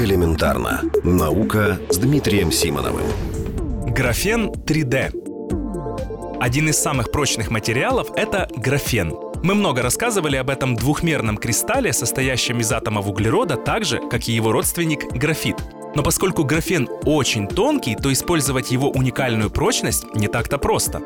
Элементарно. Наука с Дмитрием Симоновым. Графен 3D. Один из самых прочных материалов — это графен. Мы много рассказывали об этом двухмерном кристалле, состоящем из атомов углерода, так же, как и его родственник графит. Но поскольку графен очень тонкий, то использовать его уникальную прочность не так-то просто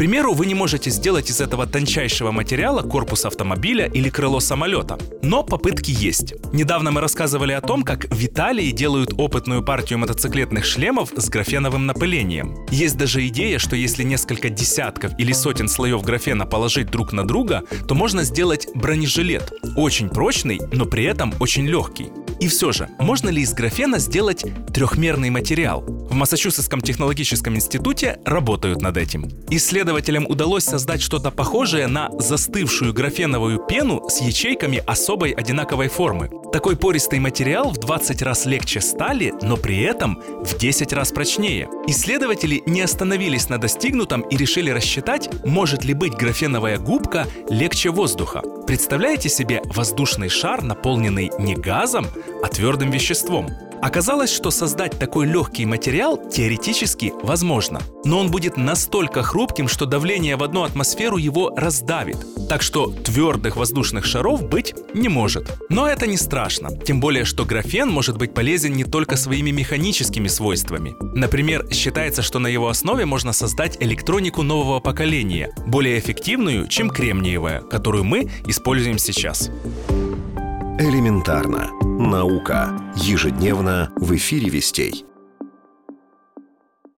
примеру, вы не можете сделать из этого тончайшего материала корпус автомобиля или крыло самолета. Но попытки есть. Недавно мы рассказывали о том, как в Италии делают опытную партию мотоциклетных шлемов с графеновым напылением. Есть даже идея, что если несколько десятков или сотен слоев графена положить друг на друга, то можно сделать бронежилет. Очень прочный, но при этом очень легкий. И все же, можно ли из графена сделать трехмерный материал? В Массачусетском технологическом институте работают над этим. Исследователям удалось создать что-то похожее на застывшую графеновую пену с ячейками особой одинаковой формы. Такой пористый материал в 20 раз легче стали, но при этом в 10 раз прочнее. Исследователи не остановились на достигнутом и решили рассчитать, может ли быть графеновая губка легче воздуха. Представляете себе воздушный шар, наполненный не газом, а твердым веществом? Оказалось, что создать такой легкий материал теоретически возможно, но он будет настолько хрупким, что давление в одну атмосферу его раздавит. Так что твердых воздушных шаров быть не может. Но это не страшно, тем более, что графен может быть полезен не только своими механическими свойствами. Например, считается, что на его основе можно создать электронику нового поколения, более эффективную, чем кремниевая, которую мы используем сейчас. Элементарно. Наука. Ежедневно в эфире Вестей.